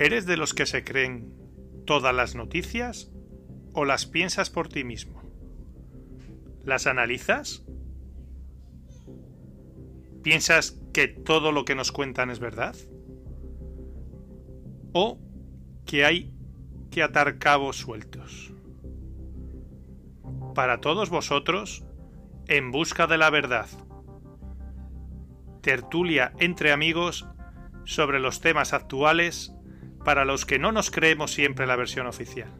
¿Eres de los que se creen todas las noticias o las piensas por ti mismo? ¿Las analizas? ¿Piensas que todo lo que nos cuentan es verdad? ¿O que hay que atar cabos sueltos? Para todos vosotros, en busca de la verdad. Tertulia entre amigos sobre los temas actuales para los que no nos creemos siempre la versión oficial.